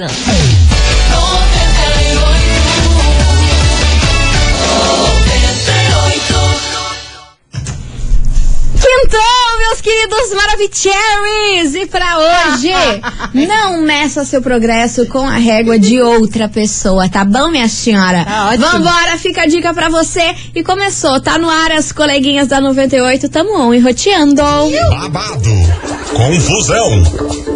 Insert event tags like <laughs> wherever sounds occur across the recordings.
Então, meus queridos Maravicheries, e pra hoje, <laughs> não meça seu progresso com a régua de outra pessoa, tá bom, minha senhora? Tá ótimo. Vambora, fica a dica pra você. E começou, tá no ar as coleguinhas da 98, tamo on e roteando. babado, confusão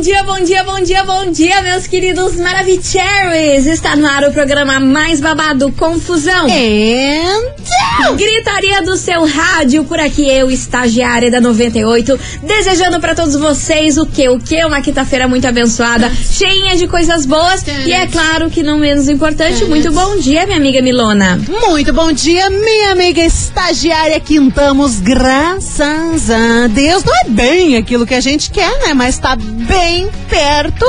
dia, bom dia, bom dia, bom dia, meus queridos Maravicheries. Está no ar o programa mais babado, Confusão. And... Gritaria do seu rádio, por aqui eu, estagiária da 98, desejando pra todos vocês o que? O que? Uma quinta-feira muito abençoada, cheinha de coisas boas e é claro que não menos importante, muito bom dia, minha amiga Milona. Muito bom dia, minha amiga estagiária Quintamos. Graças a Deus. Não é bem aquilo que a gente quer, né? Mas tá bem perto.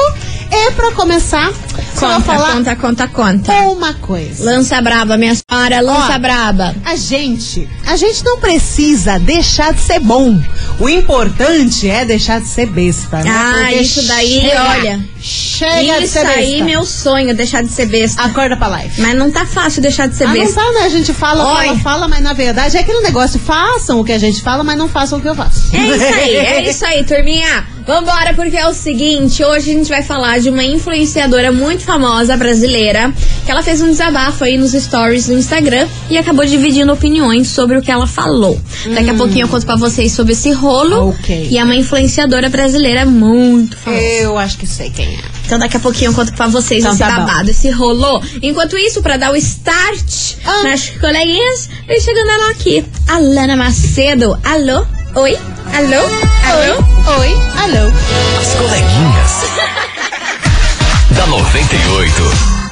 É pra começar. Conta, falar conta, conta, conta. uma coisa. Lança braba, minha senhora, lança Ó, braba. A gente, a gente não precisa deixar de ser bom. O importante é deixar de ser besta, né? Ah, Porque isso daí, chega- olha. Chega de Isso ser besta. aí, meu sonho, deixar de ser besta. Acorda pra live. Mas não tá fácil deixar de ser Ah, não besta. tá, né? A gente fala, Oi. fala, fala, mas na verdade é aquele negócio. Façam o que a gente fala, mas não façam o que eu faço. É isso aí, <laughs> é isso aí, turminha. Vambora, porque é o seguinte, hoje a gente vai falar de uma influenciadora muito famosa brasileira, que ela fez um desabafo aí nos stories do Instagram e acabou dividindo opiniões sobre o que ela falou. Daqui a pouquinho eu conto pra vocês sobre esse rolo. Ok. E é uma influenciadora brasileira muito famosa. Eu acho que sei quem é. Então daqui a pouquinho eu conto pra vocês Então esse tá bom. babado, esse rolô. Enquanto isso, pra dar o start Ah. nas coleguinhas, vem chegando ela aqui, a Lana Macedo. Alô? Oi? Alô? Alô? Oi, alô. As coleguinhas. <laughs> da 98.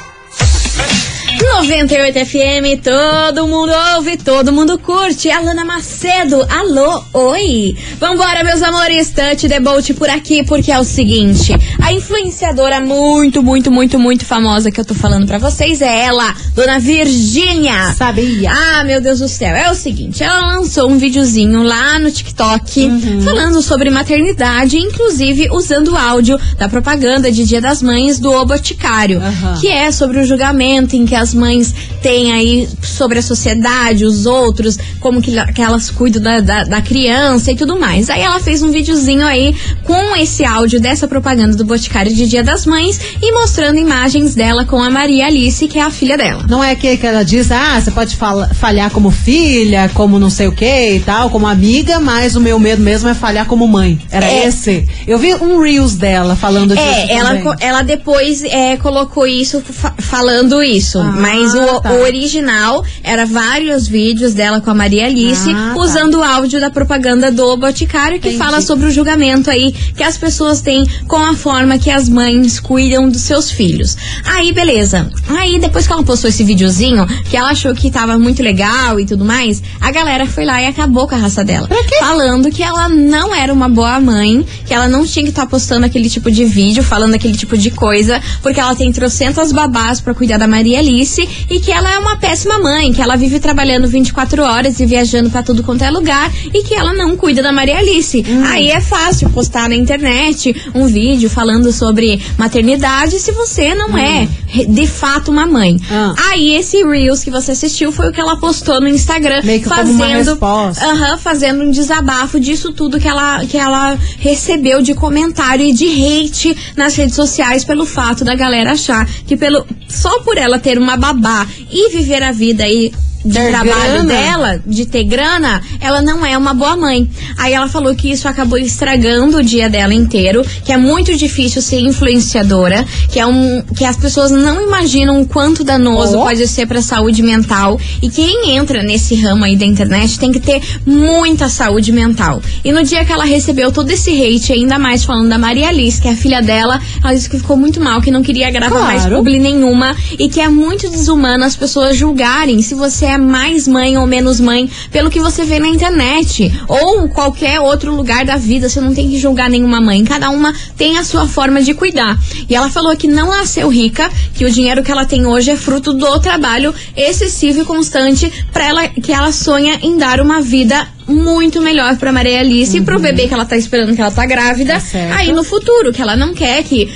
98 FM, todo mundo ouve, todo mundo curte. Alana Macedo, alô, oi. Vambora, meus amores, Touch the Bolt por aqui, porque é o seguinte: a influenciadora muito, muito, muito, muito famosa que eu tô falando pra vocês é ela, Dona Virgínia. Sabia. Ah, meu Deus do céu. É o seguinte, ela lançou um videozinho lá no TikTok Uhum. falando sobre maternidade, inclusive usando o áudio da propaganda de Dia das Mães do O Boticário, Aham. que é sobre o julgamento em que as mães têm aí sobre a sociedade, os outros, como que, que elas cuidam da, da, da criança e tudo mais. Aí ela fez um videozinho aí com esse áudio dessa propaganda do Boticário de Dia das Mães e mostrando imagens dela com a Maria Alice, que é a filha dela. Não é aquele que ela diz, ah, você pode falhar como filha, como não sei o que e tal, como amiga, mas o meu medo mesmo é falhar como mãe. Era É. esse. Eu vi um Reels dela falando disso. É, ela, também. ela depois é, colocou isso fa- falando isso. Ah, mas o, tá. o original era vários vídeos dela com a Maria Alice Ah, tá. usando o áudio da propaganda do Boticário que Entendi. fala sobre o julgamento aí que as pessoas têm com a forma que as mães cuidam dos seus filhos. Aí, beleza. Aí, depois que ela postou esse videozinho, que ela achou que tava muito legal e tudo mais, a galera foi lá e acabou com a raça dela. Pra quê? Falando que ela não era uma boa mãe, que ela não tinha que estar postando aquele tipo de vídeo, falando aquele tipo de coisa, porque ela tem trocentas babás pra cuidar da Maria Alice e que ela é uma péssima mãe, que ela vive trabalhando 24 horas e viajando pra tudo quanto é lugar e que ela não cuida da Maria Alice. Hum. Aí é fácil postar na internet um vídeo falando sobre maternidade se você não é re- de fato uma mãe. Hum. Aí esse Reels que você assistiu foi o que ela postou no Instagram Meio que fazendo resposta. Aham, fazendo um desabafo disso tudo que ela, que ela recebeu de comentário e de hate nas redes sociais pelo fato da galera achar que pelo só por ela ter uma babá e viver a vida aí de Ter trabalho grana. dela, de ter grana, ela não é uma boa mãe. Aí ela falou que isso acabou estragando o dia dela inteiro, que é muito difícil ser influenciadora, que é um que as pessoas não imaginam o quanto danoso Oh. pode ser pra saúde mental. E quem entra nesse ramo aí da internet tem que ter muita saúde mental. E no dia que ela recebeu todo esse hate, ainda mais falando da Maria Alice, que é a filha dela, ela disse que ficou muito mal, que não queria gravar mais Claro. publi nenhuma e que é muito desumano as pessoas julgarem se você é mais mãe ou menos mãe pelo que você vê na internet ou qualquer outro lugar da vida. Você não tem que julgar nenhuma mãe. Cada uma tem a sua forma de cuidar. E ela falou que não nasceu rica, que o dinheiro que ela tem hoje é fruto do trabalho excessivo e constante para ela que ela sonha em dar uma vida muito melhor pra Maria Alice e pro bebê que ela tá esperando que ela tá grávida. Tá aí no futuro, que ela não quer que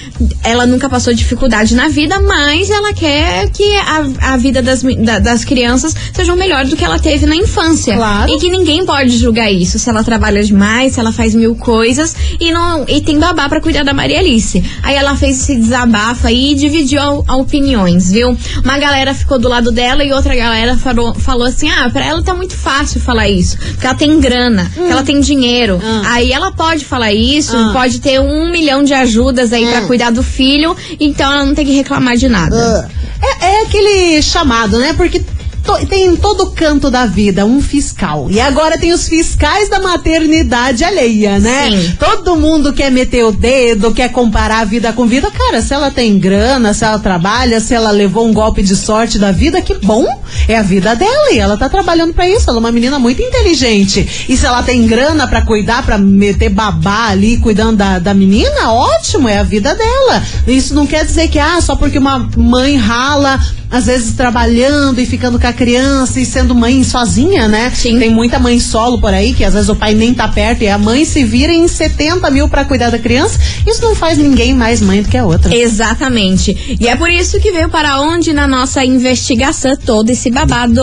ela nunca passou dificuldade na vida, mas ela quer que a, a vida das, da- das crianças seja melhor do que ela teve na infância. Claro. E que ninguém pode julgar isso. Se ela trabalha demais, se ela faz mil coisas e não e tem babá pra cuidar da Maria Alice. Aí ela fez esse desabafo aí e dividiu a, a opiniões, viu? Uma galera ficou do lado dela e outra galera falou, falou assim: ah, pra ela tá muito fácil falar isso. Porque ela tem grana, que ela tem dinheiro. Hum. Aí ela pode falar isso, Ah. pode ter um milhão de ajudas aí pra Hum. cuidar do filho, então ela não tem que reclamar de nada. É, é aquele chamado, né? Porque to- tem em todo canto da vida um fiscal. E agora tem os fiscais da maternidade alheia, né? Sim. Todo mundo quer meter o dedo, quer comparar a vida com vida. Cara, se ela tem grana, se ela trabalha, se ela levou um golpe de sorte da vida, que bom! É a vida dela e ela tá trabalhando pra isso. Ela é uma menina muito inteligente. E se ela tem grana pra cuidar, pra meter babá ali cuidando da, da menina, ótimo, é a vida dela. Isso não quer dizer que, ah, só porque uma mãe rala, às vezes trabalhando e ficando com a criança e sendo mãe sozinha, né? Sim. Tem muita mãe solo por aí, que às vezes o pai nem tá perto e a mãe se vira em 70 mil pra cuidar da criança. Isso não faz ninguém mais mãe do que a outra. Exatamente. E é por isso que veio para onde na nossa investigação todo esse babado.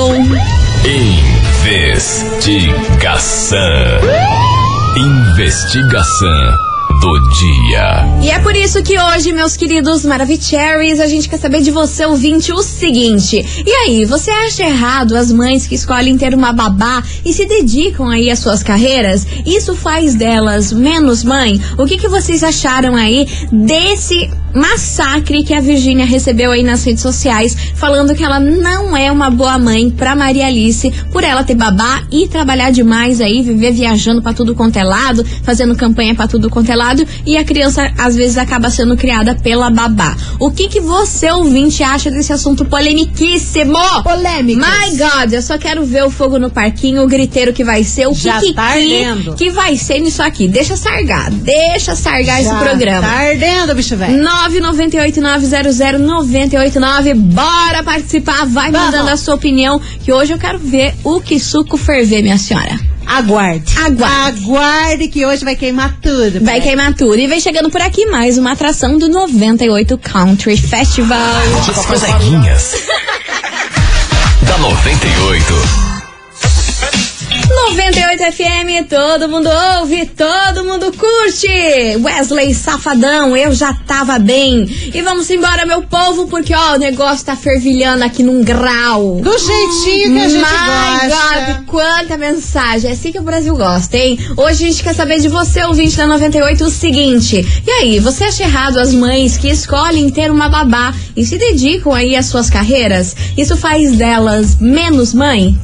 Investigação. Investigação do dia. E é por isso que hoje, meus queridos Maravicheries, a gente quer saber de você, ouvinte, o seguinte. E aí, você acha errado as mães que escolhem ter uma babá e se dedicam aí às suas carreiras? Isso faz delas menos mãe? O que, que vocês acharam aí desse massacre que a Virgínia recebeu aí nas redes sociais, falando que ela não é uma boa mãe pra Maria Alice, por ela ter babá e trabalhar demais aí, viver viajando pra tudo quanto é lado, fazendo campanha pra tudo quanto é lado, e a criança às vezes acaba sendo criada pela babá. O que que você, ouvinte, acha desse assunto polemiquíssimo? Polêmicas. My God, eu só quero ver o fogo no parquinho, o griteiro que vai ser, o Já que tá ardendo. que vai ser nisso aqui. Deixa sargar, deixa sargar esse Já programa. Tá ardendo, bicho velho. 998900989. Bora participar, vai Vamos. mandando a sua opinião, que hoje eu quero ver o que suco ferver, minha senhora. Aguarde. Aguarde. Aguarde que hoje vai queimar tudo. Vai queimar tudo. E vem chegando por aqui mais uma atração do 98 Country Festival. As coleguinhas. <laughs> da 98. 98 FM, todo mundo ouve, todo mundo curte. Wesley Safadão, eu já tava bem. E vamos embora, meu povo, porque ó, o negócio tá fervilhando aqui num grau. Do jeitinho que a gente My gosta. God, quanta mensagem. É assim que o Brasil gosta, hein? Hoje a gente quer saber de você, ouvinte da 98, o seguinte. E aí, você acha errado as mães que escolhem ter uma babá e se dedicam aí às suas carreiras? Isso faz delas menos mãe?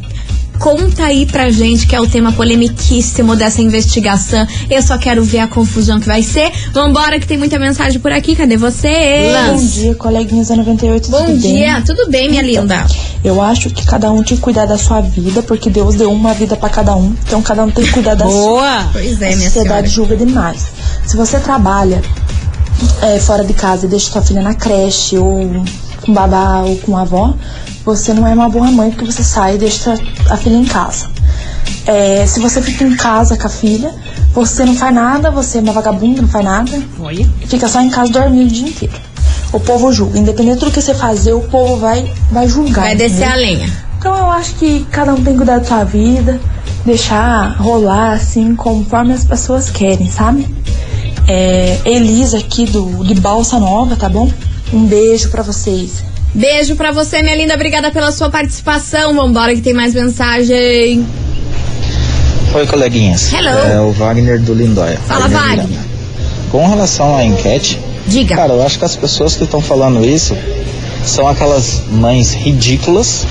Conta aí pra gente que é o tema polemiquíssimo dessa investigação. Eu só quero ver a confusão que vai ser. Vambora, que tem muita mensagem por aqui. Cadê você? Lance. Bom dia, coleguinhas da 98, Bom tudo dia, bem? tudo bem, minha linda? Eu acho que cada um tem que cuidar da sua vida, porque Deus deu uma vida pra cada um, então cada um tem que cuidar da sua. Boa. Pois é, A minha sociedade senhora. julga demais. Se você trabalha é, fora de casa e deixa sua filha na creche, ou com babá, ou com a avó, você não é uma boa mãe, porque você sai e deixa a filha em casa. É, se você fica em casa com a filha, você não faz nada, você é uma vagabunda, não faz nada, Foi. fica só em casa dormindo o dia inteiro. O povo julga. Independente do que você fazer, o povo vai, vai julgar. Vai descer entendeu? a lenha. Então eu acho que cada um tem que cuidar da sua vida, deixar rolar assim conforme as pessoas querem, sabe? É, Elisa aqui do, de Balsa Nova, tá bom? Um beijo pra vocês. Beijo pra você, minha linda. Obrigada pela sua participação. Vambora que tem mais mensagem. Oi, coleguinhas. Hello. É o Wagner do Lindóia. Fala, Wagner Wagner. Com relação à enquete, Diga. cara, eu acho que as pessoas que estão falando isso são aquelas mães ridículas,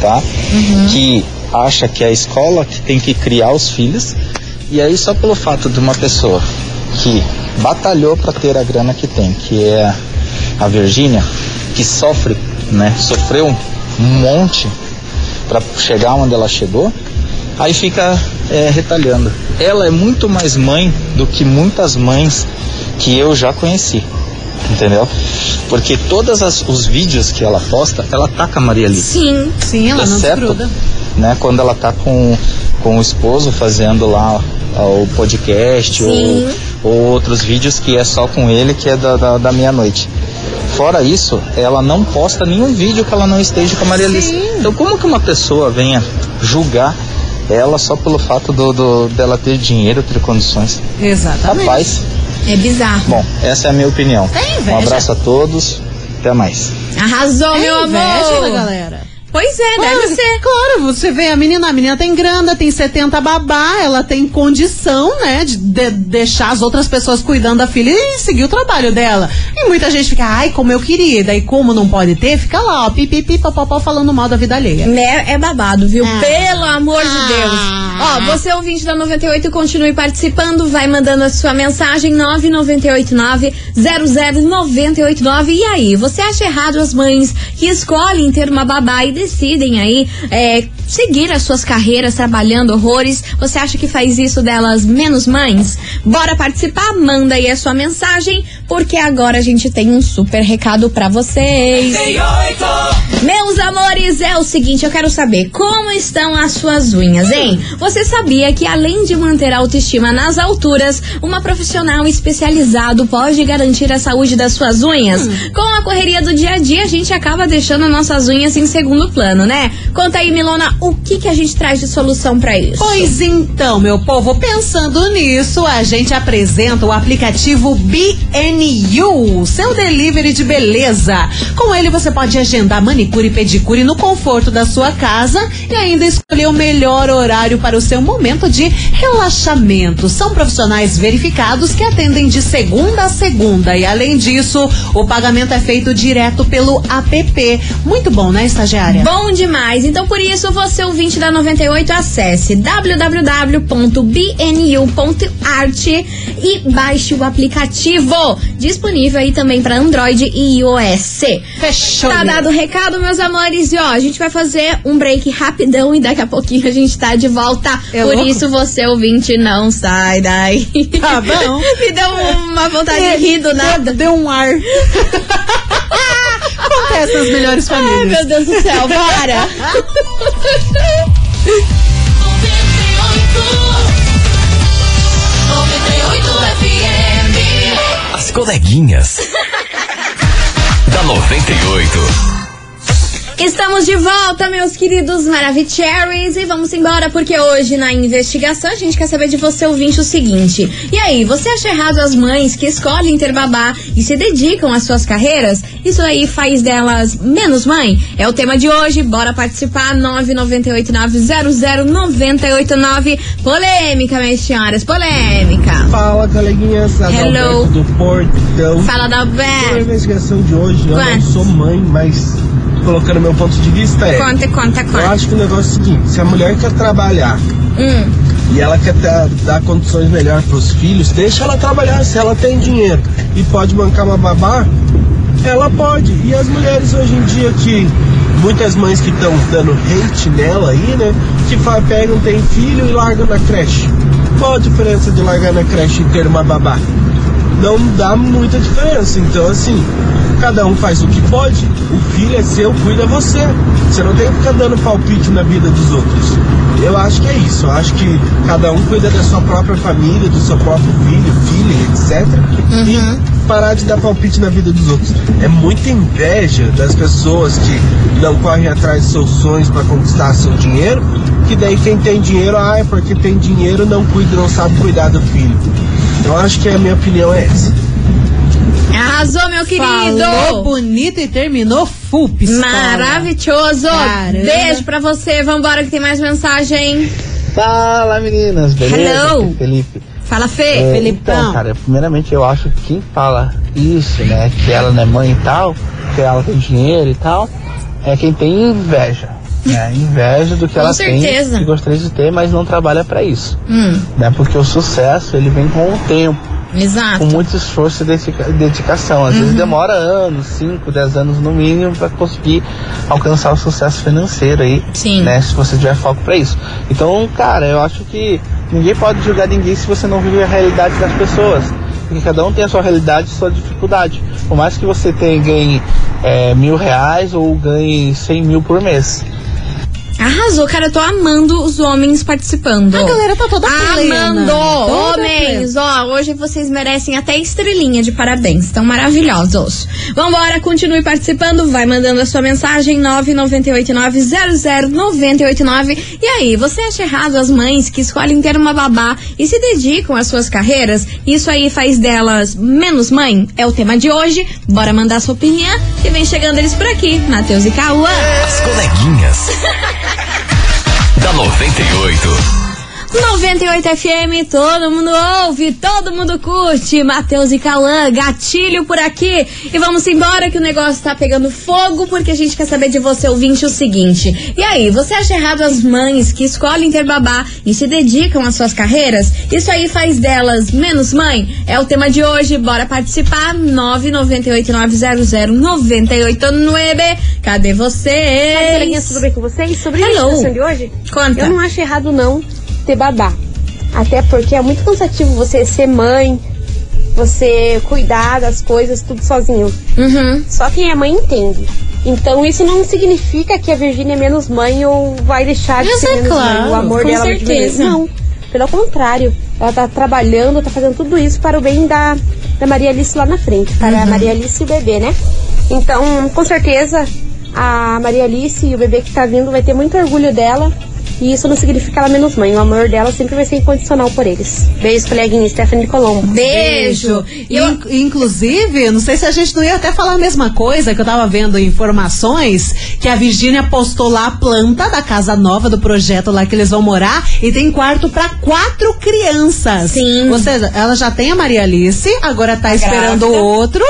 tá? Uhum. Que acha que é a escola que tem que criar os filhos. E aí, só pelo fato de uma pessoa que batalhou para ter a grana que tem, que é a Virgínia, que sofre, né? Sofreu um monte para chegar onde ela chegou, aí fica é, retalhando. Ela é muito mais mãe do que muitas mães que eu já conheci, entendeu? Porque todos os vídeos que ela posta, ela taca a Maria Alice. Sim. Sim, ela não Exceto, desgruda. né, quando ela tá com, com o esposo fazendo lá o podcast ou, ou outros vídeos que é só com ele, que é da, da, da meia-noite. Fora isso, ela não posta nenhum vídeo que ela não esteja com a Maria Alice. Então como que uma pessoa venha julgar ela só pelo fato do, do- dela ter dinheiro, ter condições? Exatamente. Rapaz, É bizarro. bom, essa é a minha opinião. Um abraço a todos, até mais. Arrasou, É meu amor. galera? Pois é, deve Claro, ser. Claro, você vê a menina, a menina tem grana, tem 70 babá, ela tem condição, né, de, de- deixar as outras pessoas cuidando da filha e seguir o trabalho dela. E muita gente fica, ai, como eu queria, e daí como não pode ter, fica lá, ó, pipipi, papapá, falando mal da vida alheia. É, é babado, viu? Ah. Pelo amor de Ah. Deus. Ó, você ouvinte da 98, continue participando, vai mandando a sua mensagem 998900989. E aí, você acha errado as mães que escolhem ter uma babá e decidem aí é, seguir as suas carreiras trabalhando horrores? Você acha que faz isso delas menos mães? Bora participar? Manda aí a sua mensagem, porque agora a gente tem um super recado pra vocês. Meus amores, é o seguinte, eu quero saber como estão as suas unhas, hein? Você sabia que além de manter a autoestima nas alturas, uma profissional especializado pode garantir a saúde das suas unhas? Com a correria do dia a dia, a gente acaba deixando nossas unhas em segundo plano, né? Conta aí, Milona, o que que a gente traz de solução pra isso? Pois então, meu povo, pensando nisso, a gente apresenta o aplicativo BNU, seu delivery de beleza. Com ele você pode agendar manicure e pedicure no conforto da sua casa e ainda escolher o melhor horário para o seu momento de relaxamento. São profissionais verificados que atendem de segunda a segunda e além disso, o pagamento é feito direto pelo app. Muito bom, né, estagiária? Bom demais. Então, por isso, você ouvinte da 98, acesse www.bnu.art e baixe o aplicativo. Disponível aí também para Android e iOS. Fechou. Tá dado o recado, meus amores. E ó, a gente vai fazer um break rapidão e daqui a pouquinho a gente tá de volta. É Por louco? isso, você ouvinte, não sai daí. Tá bom. <laughs> Me deu uma vontade É, de rir do deu- nada. Deu um ar. <laughs> Acontece nas melhores Ai, famílias. meu Deus do céu, para! As coleguinhas. da 98. Estamos de volta, meus queridos Maravicheries, e vamos embora porque hoje na investigação a gente quer saber de você ouvinte o seguinte: e aí, você acha errado as mães que escolhem ter babá e se dedicam às suas carreiras? Isso aí faz delas menos mãe? É o tema de hoje, bora participar 998900989. Polêmica, minhas senhoras, polêmica. Fala, coleguinhas. Hello. Do Portão. Fala da A Bé. investigação de hoje, eu não sou mãe, mas colocando meu ponto de vista é. Conta, conta, Eu conta. acho que o negócio é o seguinte: se a mulher quer trabalhar Hum, e ela quer dar, dar condições melhores para os filhos, deixa ela trabalhar. Se ela tem dinheiro e pode bancar uma babá, ela pode. E as mulheres hoje em dia que muitas mães que estão dando hate nela aí, né? Que fa- pegam, tem filho e largam na creche. Qual a diferença de largar na creche e ter uma babá? Não dá muita diferença. Então, assim, cada um faz o que pode. O filho é seu, cuida você. Você não tem que ficar dando palpite na vida dos outros. Eu acho que é isso. Eu acho que cada um cuida da sua própria família, do seu próprio filho, filha, etc. E parar de dar palpite na vida dos outros. É muita inveja das pessoas que não correm atrás de seus sonhos para conquistar seu dinheiro. Que daí quem tem dinheiro, ah, é porque tem dinheiro, não cuida, não sabe cuidar do filho. Eu acho que a minha opinião é essa. Arrasou, meu querido! Falou bonito e terminou full pistola. Maravilhoso! Caramba. Beijo pra você, vambora que tem mais mensagem. Fala meninas, beleza? Hello. É Felipe. Fala, Fê. É, Felipão. Então, cara, primeiramente eu acho que quem fala isso, né, que ela não é mãe e tal, que ela tem dinheiro e tal, é quem tem inveja. Né, inveja do que Com ela certeza. tem, que gostaria de ter, mas não trabalha pra isso. Hum, Né, porque o sucesso, ele vem com o tempo, com exato. muito esforço e dedica- dedicação. Às Uhum. vezes demora anos, 5, 10 anos no mínimo, pra conseguir alcançar o sucesso financeiro aí, Sim. né, se você tiver foco pra isso. Então, cara, eu acho que ninguém pode julgar ninguém se você não vive a realidade das pessoas. Porque cada um tem a sua realidade e sua dificuldade. Por mais que você tenha, ganhe é, mil reais ou ganhe 100 mil por mês. Arrasou, cara. Eu tô amando os homens participando. A galera tá toda plena. Amando! Toda Homens, ó, hoje vocês merecem até estrelinha de parabéns. Estão maravilhosos. Vambora, continue participando. Vai mandando a sua mensagem 998900989. E aí, você acha errado as mães que escolhem ter uma babá e se dedicam às suas carreiras? Isso aí faz delas menos mãe? É o tema de hoje. Bora mandar sua opinião. E vem chegando eles por aqui, Matheus e Cauã. As coleguinhas. <laughs> da 98. 98 FM, todo mundo ouve, todo mundo curte. Matheus e Cauã, gatilho por aqui. E vamos embora que o negócio tá pegando fogo, porque a gente quer saber de você, ouvinte, o seguinte. E aí, você acha errado as mães que escolhem ter babá e se dedicam às suas carreiras? Isso aí faz delas menos mãe? É o tema de hoje, bora participar. 998900989. Cadê você? Coleguinhas, tudo bem com vocês? Sobre a Hello. situação de hoje, Conta. eu não acho errado não ter babá. Até porque é muito cansativo você ser mãe, você cuidar das coisas tudo sozinho. Uhum. Só quem é mãe entende. Então isso não significa que a Virgínia é menos mãe ou vai deixar de Mas ser é menos claro, mãe. O amor com dela diminuir. certeza. Não. Pelo contrário, ela tá trabalhando, tá fazendo tudo isso para o bem da, da Maria Alice lá na frente, para Uhum. a Maria Alice e o bebê, né? Então, com certeza, a Maria Alice e o bebê que tá vindo vai ter muito orgulho dela. E isso não significa ela menos mãe. O amor dela sempre vai ser incondicional por eles. Beijo, coleguinha Stephanie Colombo. Beijo. E eu- In- Inclusive, não sei se a gente não ia até falar a mesma coisa, que eu tava vendo informações que a Virgínia postou lá a planta da casa nova do projeto lá que eles vão morar e tem quarto pra quatro crianças. Sim. Ou seja, ela já tem a Maria Alice, agora tá esperando o grávida. outro.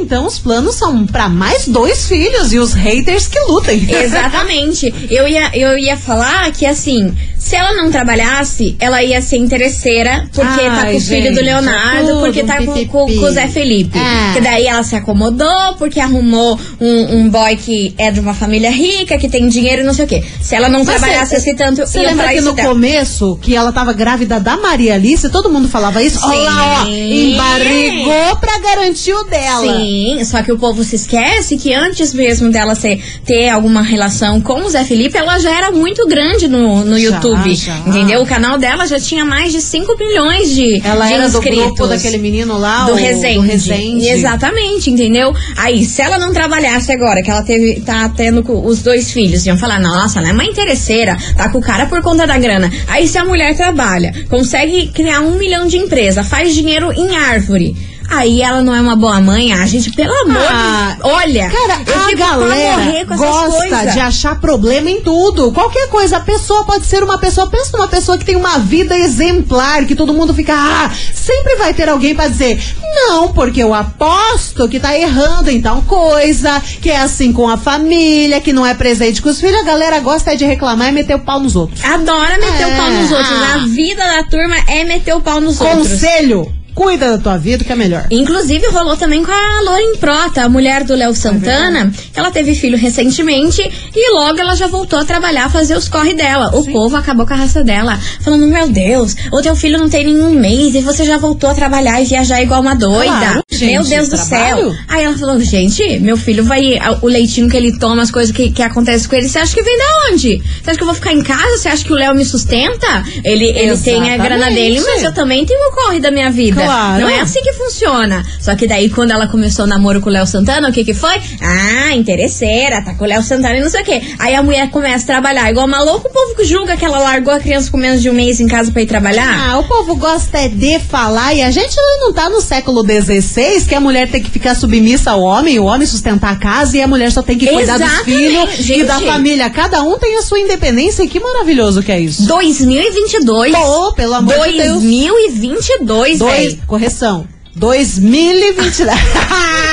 Então os planos são pra mais dois filhos e os haters que lutem. <laughs> Exatamente. Eu ia, eu ia falar que assim, se ela não trabalhasse, ela ia ser interesseira, porque tá Ai, com o filho do Leonardo, tudo porque um tá com, com- com o Zé Felipe. É. Que daí ela se acomodou, porque arrumou um, um boy que é de uma família rica, que tem dinheiro e não sei o quê. Se ela não Mas trabalhasse cê- assim tanto, Você ia lembra que no dela. começo, que ela tava grávida da Maria Alice, todo mundo falava isso? Olha lá, ó, Sim. embarrigou pra garantir o dela. Sim, só que o povo se esquece que antes mesmo dela ser, ter alguma relação com o Zé Felipe, ela já era muito grande no, no Já, YouTube. já. Entendeu? O canal dela já tinha mais de 5 milhões de, Ela de era do grupo daquele menino lá, do o- Resende. do Resende. Exatamente, entendeu? Aí, se ela não trabalhasse agora, que ela teve, tá tendo os dois filhos, iam falar, nossa, ela é uma interesseira, tá com o cara por conta da grana. Aí, se a mulher trabalha, consegue criar um milhão de empresa, faz dinheiro em árvore. Aí ela não é uma boa mãe, ah, gente, pelo amor Ah, de Olha, Cara, a galera gosta de achar problema em tudo. Qualquer coisa. A pessoa pode ser uma pessoa. Pensa numa pessoa que tem uma vida exemplar, que todo mundo fica. Ah, sempre vai ter alguém pra dizer. Não, porque eu aposto que tá errando em tal coisa, que é assim com a família, que não é presente com os filhos. A galera gosta é de reclamar e meter o pau nos outros. Adora meter o pau nos É, outros. ah. A vida da turma é meter o pau nos outros. Conselho: cuida da tua vida, que é melhor. Inclusive rolou também com a Lauren Prota, a mulher do Léo Santana. ela teve filho recentemente e logo ela já voltou a trabalhar, fazer os corre dela. O povo acabou com a raça dela, falando: Meu Deus, o teu filho não tem nenhum mês e você já voltou a trabalhar e viajar igual uma doida. Claro, gente, meu Deus do trabalho. céu. Aí ela falou: Gente, meu filho vai. O leitinho que ele toma, as coisas que, que acontecem com ele, você acha que vem da onde? Você acha que eu vou ficar em casa? Você acha que o Léo me sustenta? Ele, ele tem a grana dele, mas eu também tenho o corre da minha vida. Claro. Não é assim que funciona. Só que daí, quando ela começou o namoro com o Léo Santana, o que que foi? Ah, interesseira, tá com o Léo Santana e não sei o quê. Aí a mulher começa a trabalhar igual uma louca, o povo que julga que ela largou a criança com menos de um mês em casa pra ir trabalhar. Ah, o povo gosta é de falar e a gente não tá no século XVI que a mulher tem que ficar submissa ao homem, o homem sustentar a casa e a mulher só tem que cuidar dos Exatamente, filhos e gente. da família. Cada um tem a sua independência e que maravilhoso que é isso. 2022. Pô, pelo amor de Deus. 2022, Dois, velho. correção. 2022. <laughs>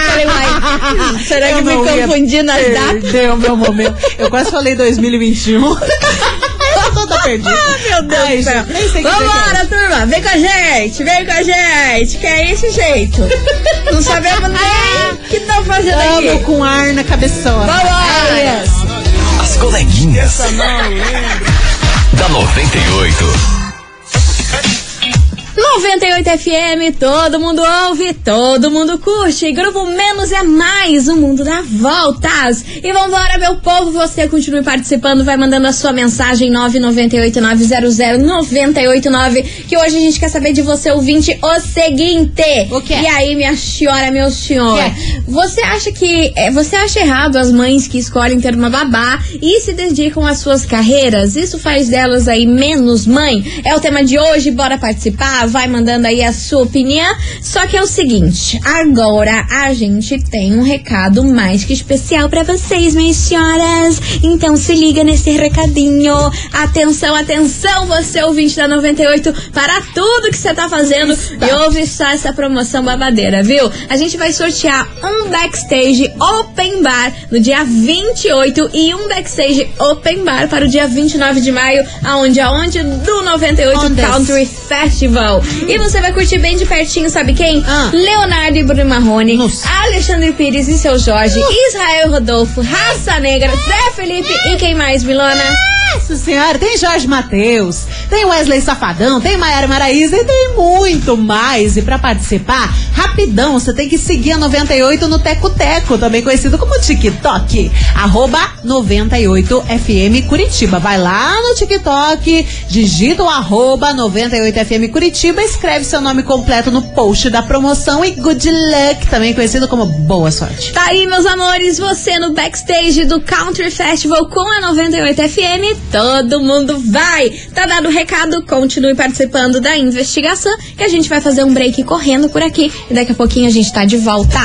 Falei, uai, <laughs> será que Eu me não ia confundi nas datas? Perdeu meu momento. Eu quase falei 2021. <laughs> Eu tô toda perdida. Ah, meu Deus Ai, do céu. Vambora, turma. Vem com a gente. Vem com a gente. Que é esse jeito. Não sabemos nem o que estão fazendo Tamo aqui. com ar na cabeçona. Vambora. As coleguinhas. Da 98. 98 FM, todo mundo ouve, todo mundo curte. Grupo Menos é Mais, o mundo dá voltas. E vambora, meu povo, você continue participando, vai mandando a sua mensagem 998900989, que hoje a gente quer saber de você, ouvinte, o seguinte. O quê? E aí, minha senhora, meu senhor, quê? você acha que, é, você acha errado as mães que escolhem ter uma babá e se dedicam às suas carreiras? Isso faz delas aí menos mãe? É o tema de hoje, bora participar, vai mandando aí a sua opinião. Só que é o seguinte, agora a gente tem um recado mais que especial pra vocês, minhas senhoras. Então se liga nesse recadinho. Atenção, atenção, você ouvinte da 98, para tudo que você tá fazendo e ouve só essa promoção babadeira, viu? A gente vai sortear um backstage open bar no dia 28 e um backstage open bar para o dia 29 de maio, aonde aonde do 98 Onde? Country Festival. E você vai curtir bem de pertinho, sabe quem? Ah. Leonardo e Bruno Marrone, Nossa. Alexandre Pires e seu Jorge, Israel Rodolfo, Raça Negra, Zé Felipe e quem mais, Milona? Nossa senhora, tem Jorge Matheus, tem Wesley Safadão, tem Maiara Maraíza e tem muito mais. E pra participar, rapidão, você tem que seguir a 98 no Teco Teco, também conhecido como TikTok. Arroba 98FM Curitiba. Vai lá no TikTok, digita o arroba 98FM Curitiba, escreve seu nome completo no post da promoção e good luck, também conhecido como boa sorte. Tá aí, meus amores, você no backstage do Country Festival com a 98 FM, todo mundo vai. Tá dado o recado, continue participando da investigação, que a gente vai fazer um break correndo por aqui e daqui a pouquinho a gente tá de volta.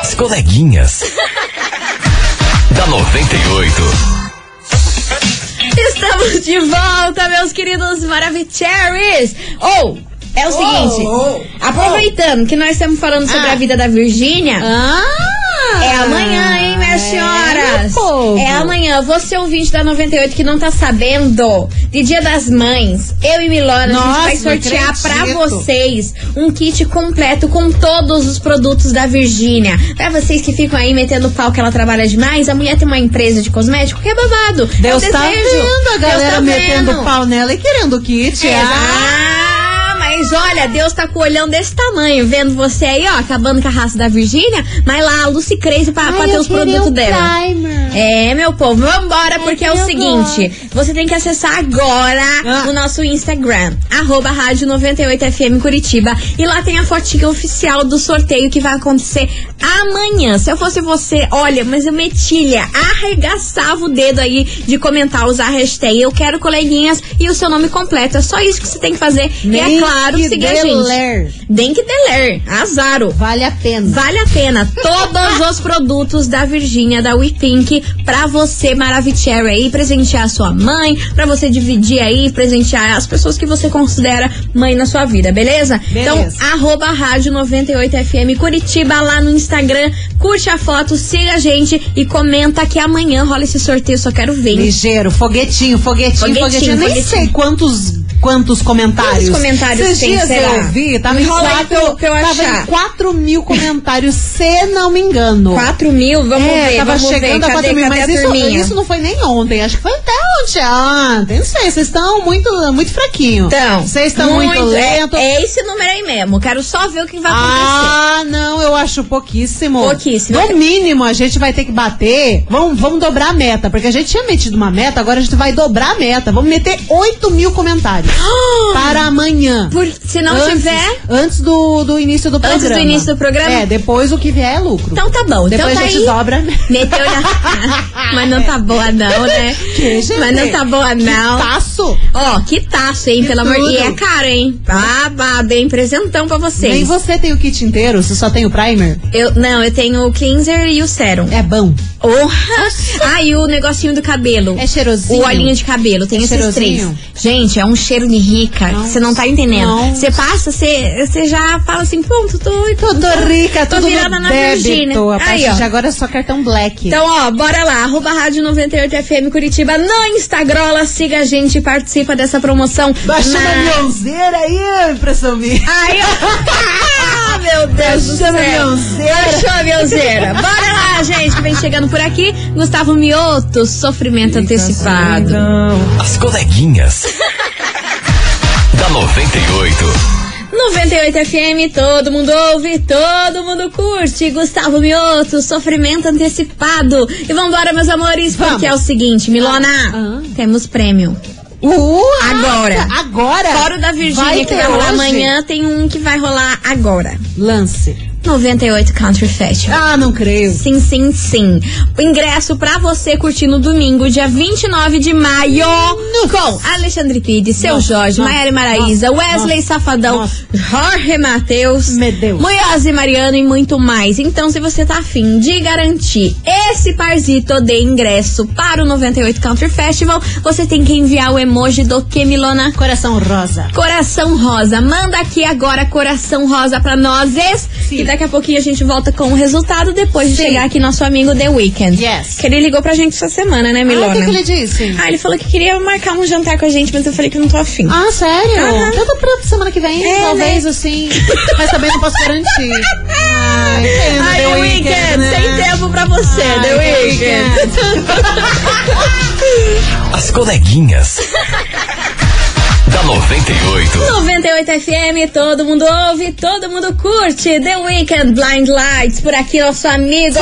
As coleguinhas. <laughs> da 98. Estamos de volta, meus queridos Maravicheries! Ou, é o seguinte, aproveitando que nós estamos falando sobre Ah. a vida da Virgínia, Ah! É amanhã, hein, minhas É, senhoras? É amanhã. Você ouvinte da 98 que não tá sabendo, de Dia das Mães, eu e Milona, a Nossa, gente vai sortear pra acredito. vocês um kit completo com todos os produtos da Virgínia. Pra vocês que ficam aí metendo pau que ela trabalha demais, a mulher tem uma empresa de cosmético que é babado. Deus é tá desejo. vendo a Deus galera tá metendo vendo. pau nela e querendo kit. Ah, mas olha, Deus tá com o olhão desse tamanho, vendo você aí, ó, acabando com a raça da Virgínia, mas lá a Lucy Crazy pra, pra ter os produtos dela. É, meu povo, vambora, porque é o seguinte: você tem que acessar agora Ah. o nosso Instagram, arroba rádio 98FM Curitiba. E lá tem a fotinha oficial do sorteio que vai acontecer amanhã. Se eu fosse você, olha, mas eu metilha, arregaçava o dedo aí de comentar, usar a hashtag Eu Quero Coleguinhas e o seu nome completo. É só isso que você tem que fazer. e é claro, que seguir a gente. Tem que deler. Azaro. Vale a pena. Vale a pena. Todos <laughs> os produtos da Virgínia, da We Pink, pra você, Maravicherry aí, presentear sua mãe, pra você dividir aí, presentear as pessoas que você considera mãe na sua vida, beleza? Beleza. Então, arroba rádio 98FM Curitiba lá no Instagram, curte a foto, siga a gente e comenta que amanhã rola esse sorteio, só quero ver. Ligeiro, foguetinho, foguetinho, Foguetinho, foguetinho. Nem foguetinho. sei quantos quantos comentários? Quantos comentários Esses tem, dias será? eu vi, tava em quatro, pra eu- tava em 4 mil comentários, se não me engano. 4 mil? Vamos é, ver, tava vamos chegando ver. a 4 Cadê, mil, cadê mas isso, isso não foi nem ontem, acho que foi até ontem, não sei, vocês estão muito, muito fraquinho. Então, vocês estão muito, é- lentos. É, esse número aí mesmo. Quero só ver o que vai acontecer. Ah, não, eu acho pouquíssimo. Pouquíssimo. No mínimo, a gente vai ter que bater. Vamos, vamos dobrar a meta, porque a gente tinha metido uma meta, agora a gente vai dobrar a meta. Vamos meter 8 mil comentários para amanhã. Por- se não antes, tiver. Antes do, do início do programa. Antes do início do programa? É, depois o que vier é lucro. Então tá bom. Depois então tá a gente aí. dobra. Meteu na. <laughs> Mas não tá boa, não, né? Que, gente? Mas não tá boa, não. Taço. Ó, que taço, hein? Que Pelo amor de tudo. E é caro, hein? Babado, hein? Presentão pra vocês. Nem você tem o kit inteiro, você só tem o primer. Eu, não, eu tenho o cleanser e o serum. É bom. Porra! Ah, e o negocinho do cabelo. É cheirosinho. O olhinho de cabelo, tem É esses três. Gente, é um cheiro de rica, você não tá entendendo. Você passa, você já fala assim, pronto, tô, Tô, tô rica, tô tudo virada na. Virgínia. A Aí, partir ó. de agora é só cartão black. Então, ó, bora lá, arroba rádio 98FM Curitiba no Instagram, siga a gente e participa dessa promoção. Baixou na- leãozeira aí, impressão minha. Aí, ó. <laughs> Ah, meu Deus do céu. Baixou a leãozeira. Baixou a leãozeira. Bora lá, gente, que vem chegando por aqui. Gustavo Mioto, sofrimento antecipado. As coleguinhas. Da 98. 98 FM, todo mundo ouve, todo mundo curte. Gustavo Mioto, sofrimento antecipado. E vambora, meus amores, porque Vamos. é o seguinte, Milona, Ah. temos prêmio. Uh, Agora. Agora. Fora o da Virgínia, que vai rolar hoje? amanhã, tem um que vai rolar agora. Lance. 98 Country Festival. Ah, não creio. Sim, sim, sim. O ingresso pra você curtir no domingo, dia 29 de maio, com Alexandre Pide, Seu Nossa, Jorge, Maiara Maraísa, nossa, Wesley nossa, Safadão. Jorge Matheus. Munhoz e Mariano e muito mais. Então, se você tá afim de garantir esse parzito de ingresso para o 98 Country Festival, você tem que enviar o emoji do que, Milona? Coração rosa. Coração Rosa. Manda aqui agora Coração Rosa pra nós. Sim. E daqui a pouquinho a gente volta com o resultado depois de Sim. chegar aqui nosso amigo The Weeknd. Yes. Que ele ligou pra gente essa semana, né, Ah, Milona? o que, que ele disse? Ah, ele falou que queria marcar um jantar com a gente, mas eu falei que não tô afim. Ah, sério? Aham. Eu tô pra semana que vem, É, talvez, né? assim. Mas também não posso garantir. <laughs> Ai, pena, Ai, The The Weeknd, Weeknd, né? sem tempo pra você, Ai, The The Weeknd. <laughs> <laughs> As coleguinhas. Da 98. 98 FM, todo mundo ouve, todo mundo curte. The Weeknd, Blind Lights, por aqui, nosso amigo.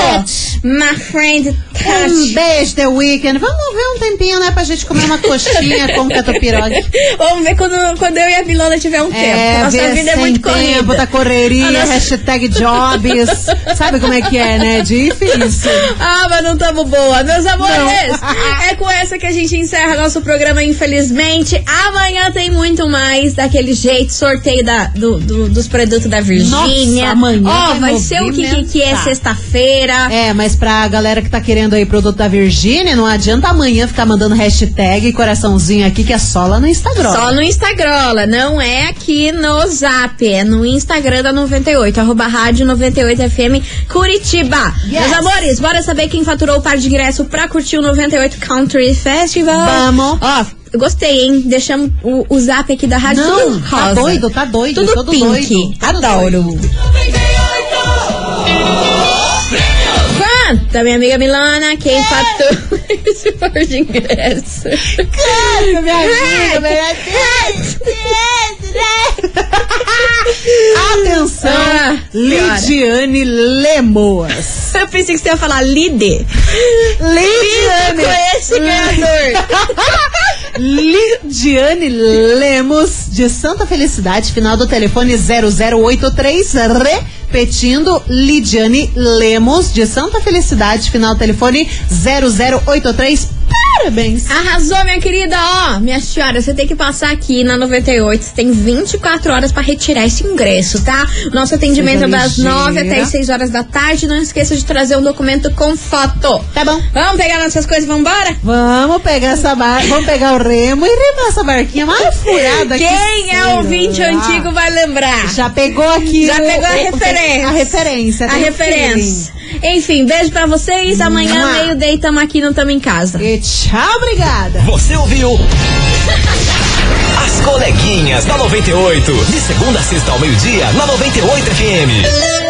My friend Um Touch. beijo, The Weeknd. Vamos ver um tempinho, né, pra gente comer uma coxinha com catupirogue. <laughs> Vamos ver quando, quando eu e a Milona tiver um tempo. É, Nossa ver vida é sem muito tempo, corrida. da correria, nossa- hashtag jobs. Sabe como é que é, né? Difícil. Ah, mas não tamo boa. Meus amores, Não. é com essa que a gente encerra nosso programa, infelizmente. Amanhã tem muito mais daquele jeito, sorteio da, do- do- dos produtos da Virgínia. Amanhã Ó, vai vai ser o que, que, é sexta-feira. É, mas pra galera que tá querendo aí produto da Virgínia, não adianta amanhã ficar mandando hashtag e coraçãozinho aqui, que é só lá no Instagram. Só no Instagram, não é aqui no Zap, é no Instagram da 98, arroba rádio 98FM Curitiba. Yes. Meus amores, bora saber quem faturou o par de ingresso pra curtir o 98 Country Festival? Vamos. Ó, gostei, hein? Deixamos o, o Zap aqui da rádio Não, tudo tá rosa. doido, tá doido, Tudo todo pink. doido, todo Adoro. Quanta, minha amiga Milana, quem faturou <laughs> esse par de ingresso? Ai, minha amiga, minha <laughs> Atenção, Ah, Lidiane Lemos. Eu pensei que você ia falar Lide. Lidiane. com esse ganhador. Lidiane Lemos, de Santa Felicidade, final do telefone 0083, repetindo, Lidiane Lemos, de Santa Felicidade, final telefone 0083. Parabéns! Arrasou, minha querida. Ó, minha senhora, você tem que passar aqui na 98. Você tem 24 horas pra retirar esse ingresso, tá? Nosso atendimento é das ligeira. 9 até as 6 horas da tarde. Não esqueça de trazer um documento com foto. Tá bom. Vamos pegar nossas coisas e vambora? Vamos pegar essa bar... Vamos pegar o remo e remar essa barquinha mais furada que Quem é será? ouvinte antigo vai lembrar. Já pegou aqui Já o- pegou a o- referência. A referência. A tem o referência. Enfim, beijo pra vocês. Amanhã, Mua. meio-dia, tamo aqui, não tamo em casa. E tchau, obrigada. Você ouviu? As coleguinhas da 98. De segunda a sexta ao meio-dia, na 98 FM.